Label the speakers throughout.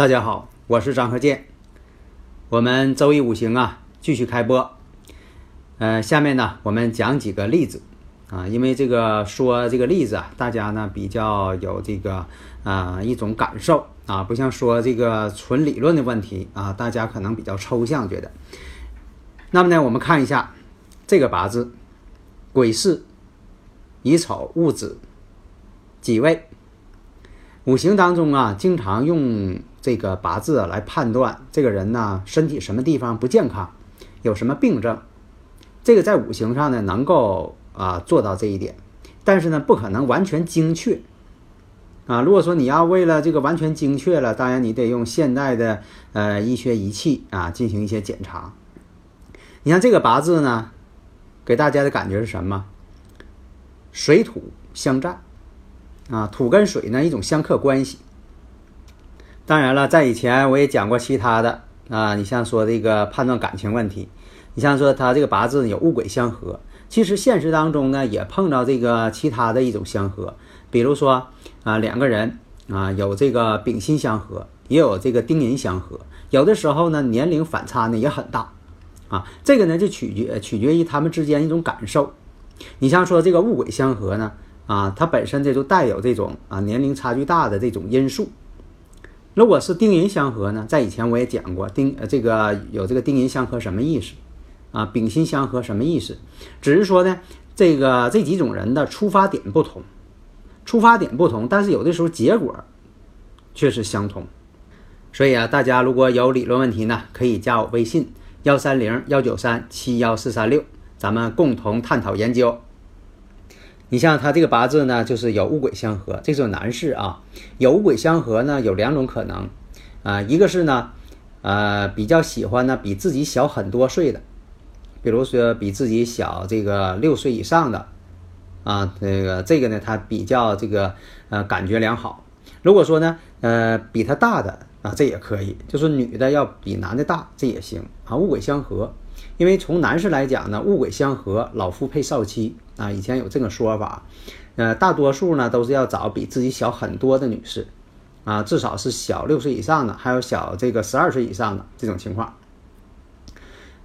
Speaker 1: 大家好，我是张和建。我们周易五行啊，继续开播。呃，下面呢，我们讲几个例子啊，因为这个说这个例子啊，大家呢比较有这个啊一种感受啊，不像说这个纯理论的问题啊，大家可能比较抽象觉得。那么呢，我们看一下这个八字，癸巳、乙丑、戊子几位？五行当中啊，经常用。这个八字来判断这个人呢，身体什么地方不健康，有什么病症，这个在五行上呢能够啊做到这一点，但是呢不可能完全精确啊。如果说你要为了这个完全精确了，当然你得用现代的呃医学仪器啊进行一些检查。你看这个八字呢，给大家的感觉是什么？水土相战啊，土跟水呢一种相克关系。当然了，在以前我也讲过其他的啊，你像说这个判断感情问题，你像说他这个八字有戊癸相合，其实现实当中呢也碰到这个其他的一种相合，比如说啊两个人啊有这个丙辛相合，也有这个丁寅相合，有的时候呢年龄反差呢也很大。啊，这个呢就取决取决于他们之间一种感受。你像说这个戊癸相合呢啊，它本身这就带有这种啊年龄差距大的这种因素。如果是丁寅相合呢？在以前我也讲过，丁呃这个有这个丁寅相合什么意思啊？丙辛相合什么意思？只是说呢，这个这几种人的出发点不同，出发点不同，但是有的时候结果却是相同。所以啊，大家如果有理论问题呢，可以加我微信幺三零幺九三七幺四三六，咱们共同探讨研究。你像他这个八字呢，就是有戊癸相合，这是男士啊。有戊癸相合呢，有两种可能，啊，一个是呢，呃，比较喜欢呢比自己小很多岁的，比如说比自己小这个六岁以上的，啊，这个这个呢，他比较这个呃感觉良好。如果说呢，呃，比他大的啊，这也可以，就是女的要比男的大，这也行啊。戊癸相合。因为从男士来讲呢，戊癸相合，老夫配少妻。啊，以前有这个说法，呃，大多数呢都是要找比自己小很多的女士，啊，至少是小六岁以上的，还有小这个十二岁以上的这种情况，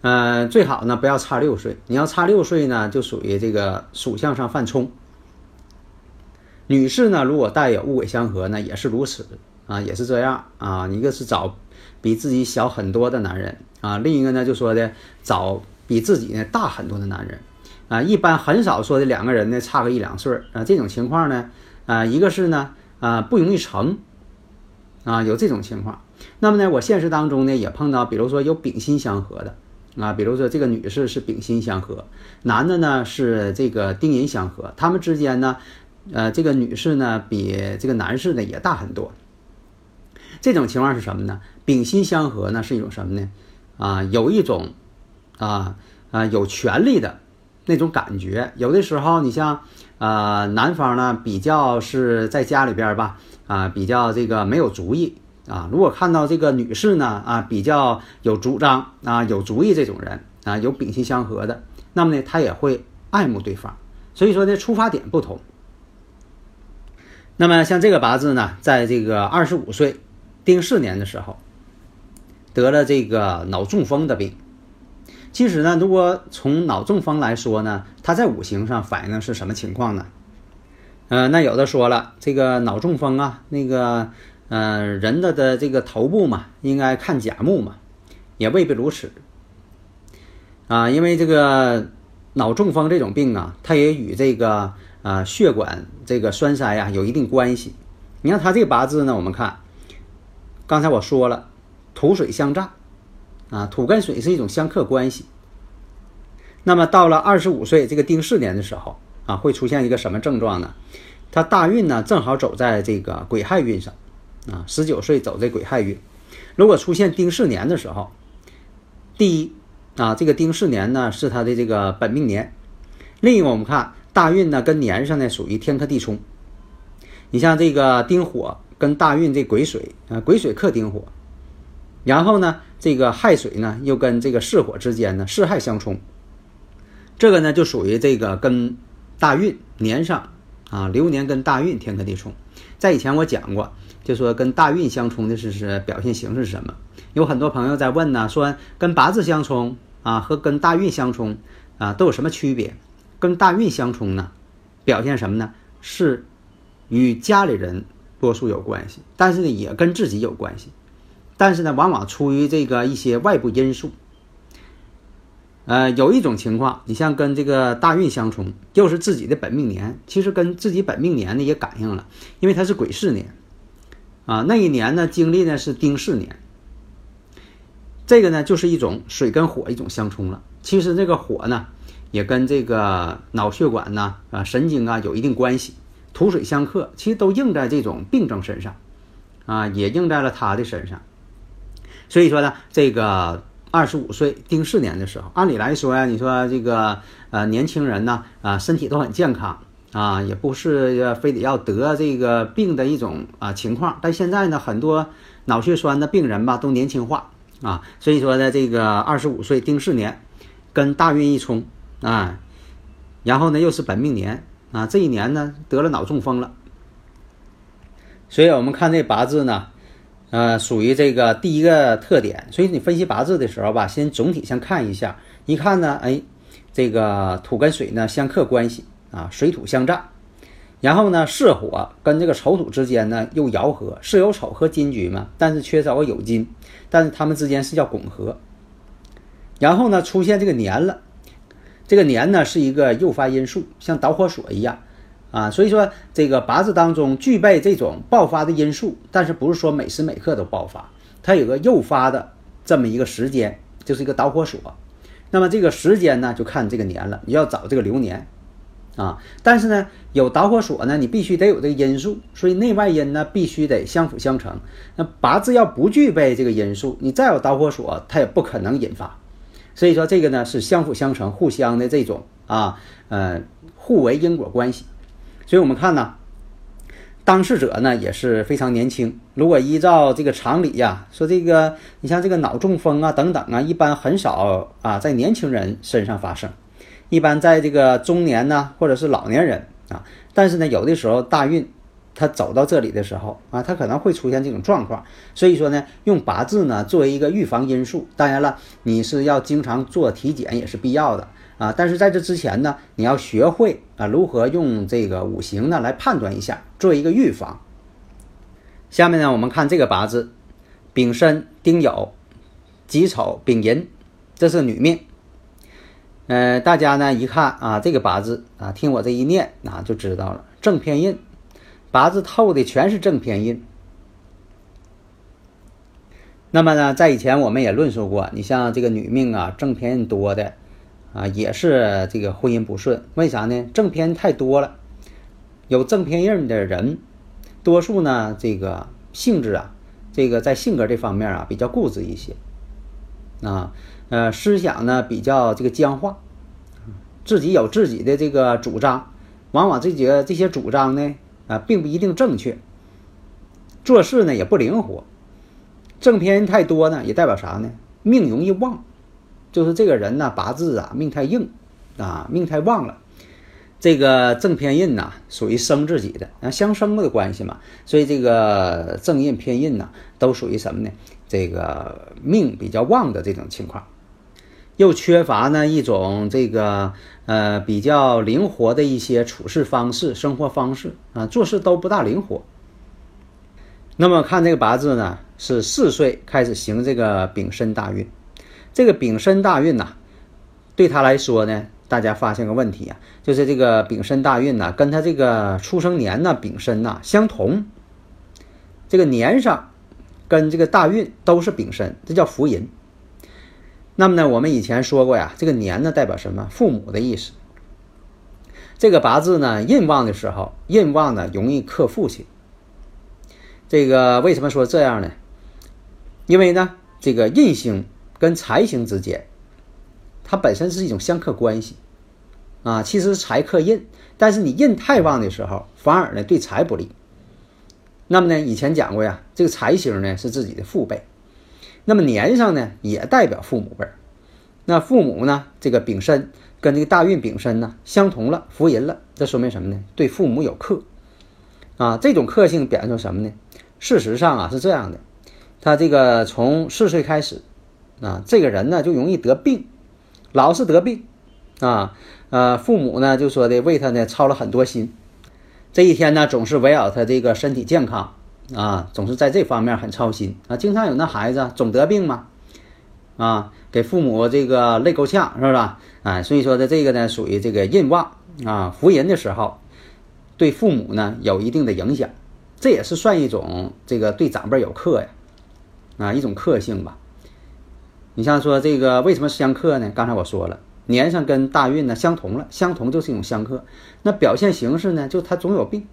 Speaker 1: 呃，最好呢不要差六岁，你要差六岁呢，就属于这个属相上犯冲。女士呢，如果带有戊癸相合呢，也是如此。啊，也是这样。啊，一个是找。比自己小很多的男人啊，另一个呢就说的找比自己呢大很多的男人，啊，一般很少说的两个人呢差个一两岁儿啊，这种情况呢，啊，一个是呢，啊，不容易成，啊，有这种情况。那么呢，我现实当中呢也碰到，比如说有丙辛相合的，啊，比如说这个女士是丙辛相合，男的呢是这个丁寅相合，他们之间呢，呃，这个女士呢比这个男士呢也大很多。这种情况是什么呢？丙辛相合呢是一种什么呢？啊，有一种啊啊有权利的那种感觉。有的时候你像呃男方呢比较是在家里边吧啊比较这个没有主意啊。如果看到这个女士呢啊比较有主张啊有主意这种人啊有丙辛相合的，那么呢他也会爱慕对方。所以说呢出发点不同。那么像这个八字呢，在这个二十五岁。丁巳年的时候，得了这个脑中风的病。其实呢，如果从脑中风来说呢，它在五行上反映的是什么情况呢？呃，那有的说了，这个脑中风啊，那个呃人的的这个头部嘛，应该看甲木嘛，也未必如此。啊，因为这个脑中风这种病啊，它也与这个啊血管这个栓塞呀有一定关系。你看他这个八字呢，我们看。刚才我说了，土水相战，啊，土跟水是一种相克关系。那么到了二十五岁这个丁巳年的时候，啊，会出现一个什么症状呢？他大运呢正好走在这个癸亥运上，啊，十九岁走这癸亥运。如果出现丁巳年的时候，第一，啊，这个丁巳年呢是他的这个本命年。另一个我们看大运呢跟年上呢属于天克地冲。你像这个丁火。跟大运这癸水啊，癸水克丁火，然后呢，这个亥水呢又跟这个巳火之间呢巳亥相冲，这个呢就属于这个跟大运年上啊流年跟大运天克地冲。在以前我讲过，就说跟大运相冲的是是表现形式是什么？有很多朋友在问呢，说跟八字相冲啊和跟大运相冲啊都有什么区别？跟大运相冲呢，表现什么呢？是与家里人。多数有关系，但是呢，也跟自己有关系，但是呢，往往出于这个一些外部因素。呃，有一种情况，你像跟这个大运相冲，又是自己的本命年，其实跟自己本命年呢也感应了，因为它是癸巳年，啊，那一年呢经历呢是丁巳年，这个呢就是一种水跟火一种相冲了。其实这个火呢，也跟这个脑血管呢啊神经啊有一定关系。土水相克，其实都应在这种病症身上，啊，也应在了他的身上。所以说呢，这个二十五岁丁巳年的时候，按理来说呀，你说这个呃年轻人呢，啊身体都很健康啊，也不是非得要得这个病的一种啊情况。但现在呢，很多脑血栓的病人吧都年轻化啊，所以说呢，这个二十五岁丁巳年跟大运一冲啊，然后呢又是本命年。啊，这一年呢得了脑中风了，所以我们看这八字呢，呃，属于这个第一个特点。所以你分析八字的时候吧，先总体先看一下，一看呢，哎，这个土跟水呢相克关系啊，水土相战，然后呢，巳火跟这个丑土之间呢又爻合，巳有丑和金局嘛，但是缺少个酉金，但是他们之间是叫拱合，然后呢出现这个年了。这个年呢是一个诱发因素，像导火索一样，啊，所以说这个八字当中具备这种爆发的因素，但是不是说每时每刻都爆发，它有个诱发的这么一个时间，就是一个导火索。那么这个时间呢，就看这个年了，你要找这个流年，啊，但是呢有导火索呢，你必须得有这个因素，所以内外因呢必须得相辅相成。那八字要不具备这个因素，你再有导火索，它也不可能引发。所以说这个呢是相辅相成、互相的这种啊，呃，互为因果关系。所以我们看呢，当事者呢也是非常年轻。如果依照这个常理呀，说这个你像这个脑中风啊等等啊，一般很少啊在年轻人身上发生，一般在这个中年呢或者是老年人啊。但是呢，有的时候大运。他走到这里的时候啊，他可能会出现这种状况，所以说呢，用八字呢作为一个预防因素。当然了，你是要经常做体检也是必要的啊。但是在这之前呢，你要学会啊如何用这个五行呢来判断一下，做一个预防。下面呢，我们看这个八字：丙申、丁酉、己丑、丙寅，这是女命。呃，大家呢一看啊，这个八字啊，听我这一念啊，就知道了正偏印，八字透的全是正偏印。那么呢，在以前我们也论述过，你像这个女命啊，正偏印多的啊，也是这个婚姻不顺。为啥呢？正偏太多了，有正偏印的人，多数呢这个性质啊，这个在性格这方面啊比较固执一些啊。呃，思想呢比较这个僵化，自己有自己的这个主张，往往这几个这些主张呢，啊，并不一定正确。做事呢也不灵活，正偏太多呢，也代表啥呢？命容易旺，就是这个人呢八字啊命太硬，啊命太旺了。这个正偏印呐，属于生自己的啊相生的关系嘛，所以这个正印偏印呐，都属于什么呢？这个命比较旺的这种情况。又缺乏呢一种这个呃比较灵活的一些处事方式、生活方式啊，做事都不大灵活。那么看这个八字呢，是四岁开始行这个丙申大运。这个丙申大运呐，对他来说呢，大家发现个问题啊，就是这个丙申大运呢，跟他这个出生年呢丙申呐相同，这个年上跟这个大运都是丙申，这叫福银。那么呢，我们以前说过呀，这个年呢代表什么？父母的意思。这个八字呢，印旺的时候，印旺呢容易克父亲。这个为什么说这样呢？因为呢，这个印星跟财星之间，它本身是一种相克关系啊。其实财克印，但是你印太旺的时候，反而呢对财不利。那么呢，以前讲过呀，这个财星呢是自己的父辈。那么年上呢，也代表父母辈儿。那父母呢，这个丙申跟这个大运丙申呢相同了，福银了，这说明什么呢？对父母有克啊。这种克性表现出什么呢？事实上啊是这样的，他这个从四岁开始啊，这个人呢就容易得病，老是得病啊。呃，父母呢就说的为他呢操了很多心，这一天呢总是围绕他这个身体健康。啊，总是在这方面很操心啊，经常有那孩子总得病嘛，啊，给父母这个累够呛，是不是？啊，所以说的这个呢，属于这个印旺啊，福人的时候，对父母呢有一定的影响，这也是算一种这个对长辈有克呀，啊，一种克性吧。你像说这个为什么相克呢？刚才我说了，年上跟大运呢相同了，相同就是一种相克，那表现形式呢，就他总有病。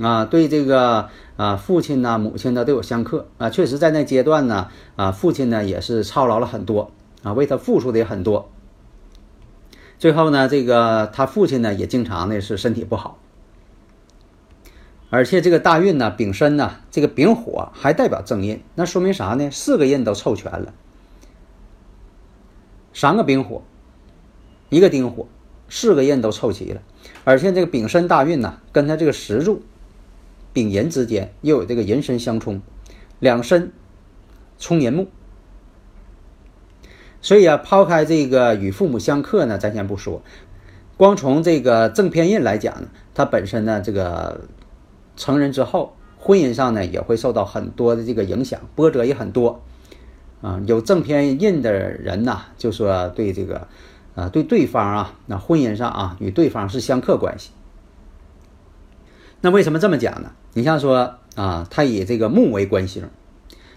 Speaker 1: 啊，对这个啊，父亲呢、母亲呢都有相克啊。确实，在那阶段呢，啊，父亲呢也是操劳了很多啊，为他付出的也很多。最后呢，这个他父亲呢也经常呢是身体不好，而且这个大运呢，丙申呢，这个丙火还代表正印，那说明啥呢？四个印都凑全了，三个丙火，一个丁火，四个印都凑齐了，而且这个丙申大运呢，跟他这个石柱。丙寅之间又有这个寅申相冲，两申冲寅木，所以啊，抛开这个与父母相克呢，咱先不说，光从这个正偏印来讲呢，它本身呢，这个成人之后，婚姻上呢也会受到很多的这个影响，波折也很多啊。有正偏印的人呢，就说对这个啊，对对方啊，那婚姻上啊，与对方是相克关系。那为什么这么讲呢？你像说啊，他以这个木为官星，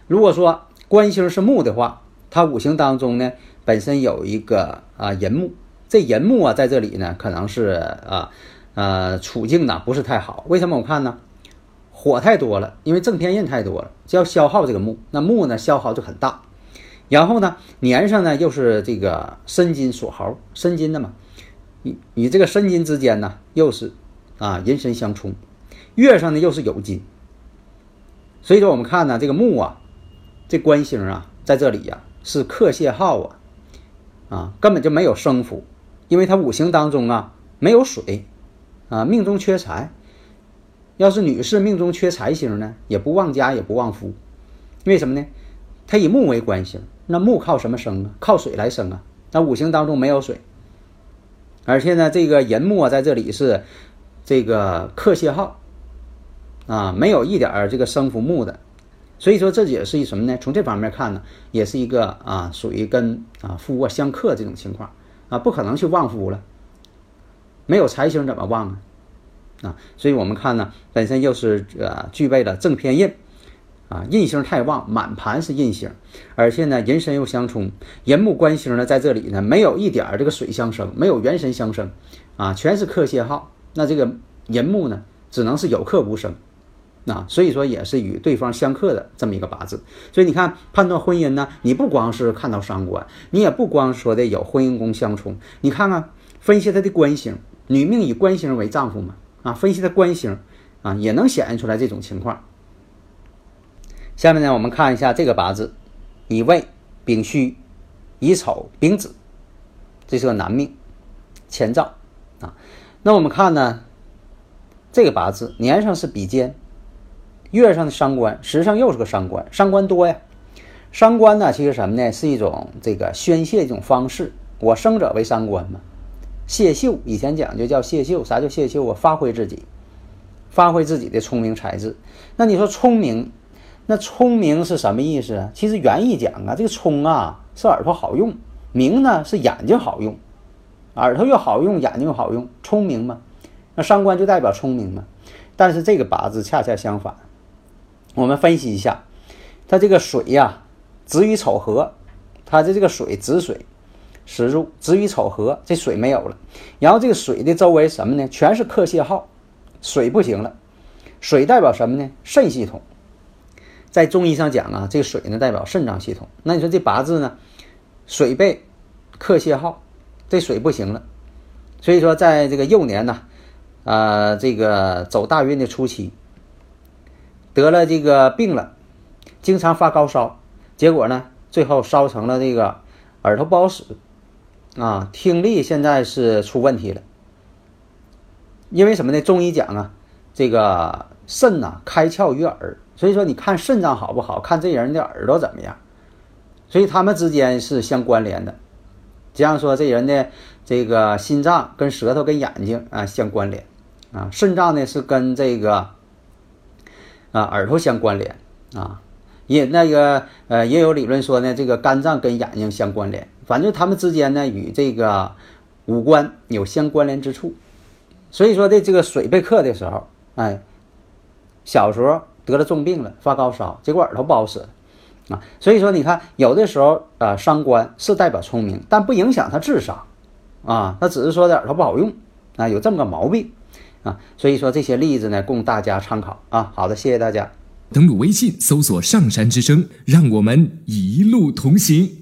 Speaker 1: 如果说官星是木的话，他五行当中呢本身有一个啊寅木，这寅木啊在这里呢可能是啊呃处境呢不是太好。为什么我看呢？火太多了，因为正偏印太多了，就要消耗这个木，那木呢消耗就很大。然后呢年上呢又是这个申金锁猴，申金的嘛，与与这个申金之间呢又是啊寅申相冲。月上呢又是酉金，所以说我们看呢这个木啊，这官星啊在这里呀是克泄耗啊，啊根本就没有生福，因为它五行当中啊没有水，啊命中缺财。要是女士命中缺财星呢，也不旺家也不旺夫，为什么呢？它以木为官星，那木靠什么生啊？靠水来生啊。那五行当中没有水，而且呢这个寅木啊在这里是这个克泄耗。啊，没有一点儿这个生福木的，所以说这也是一什么呢？从这方面看呢，也是一个啊，属于跟啊夫啊相克这种情况啊，不可能去旺夫了。没有财星怎么旺啊？啊，所以我们看呢，本身又是呃具备了正偏印，啊，印星太旺，满盘是印星，而且呢人身又相冲，人木官星呢在这里呢没有一点这个水相生，没有元神相生，啊，全是克泄耗，那这个人木呢只能是有克无生，啊，所以说也是与对方相克的这么一个八字。所以你看判断婚姻呢，你不光是看到伤官，你也不光说的有婚姻宫相冲，你看看分析他的官星，女命以官星为丈夫嘛。啊，分析的官星，啊，也能显现出来这种情况。下面呢，我们看一下这个八字，乙未、丙戌、乙丑、丙子，这是个男命，前兆啊。那我们看呢，这个八字年上是比肩，月上的伤官，实际上又是个伤官，伤官多呀。伤官呢，其实什么呢？是一种这个宣泄一种方式。我生者为伤官嘛。谢秀，以前讲究叫谢秀，啥叫谢秀啊？发挥自己，发挥自己的聪明才智。那你说聪明，那聪明是什么意思啊？其实原意讲啊，这个聪啊是耳朵好用，明呢是眼睛好用，耳朵又好用，眼睛又好用，聪明嘛。那伤官就代表聪明嘛。但是这个八字恰恰相反，我们分析一下，它这个水呀，子与丑合，它的这个水子水。时入子与丑合，这水没有了，然后这个水的周围什么呢？全是克泄耗，水不行了。水代表什么呢？肾系统。在中医上讲啊，这个水呢代表肾脏系统。那你说这八字呢，水被克泄耗，这水不行了。所以说，在这个幼年呢，呃，这个走大运的初期，得了这个病了，经常发高烧，结果呢，最后烧成了这个耳朵不好使。啊，听力现在是出问题了，因为什么呢？中医讲啊，这个肾呐开窍于耳，所以说你看肾脏好不好，看这人的耳朵怎么样，所以他们之间是相关联的。这样说，这人的这个心脏跟舌头跟眼睛啊相关联啊，肾脏呢是跟这个啊耳朵相关联啊。也那个呃，也有理论说呢，这个肝脏跟眼睛相关联，反正他们之间呢与这个五官有相关联之处。所以说的这个水被克的时候，哎，小时候得了重病了，发高烧，结果耳朵不好使啊。所以说你看，有的时候啊，伤官是代表聪明，但不影响他智商啊，他只是说的耳朵不好用啊，有这么个毛病啊。所以说这些例子呢，供大家参考啊。好的，谢谢大家。
Speaker 2: 登录微信，搜索“上山之声”，让我们一路同行。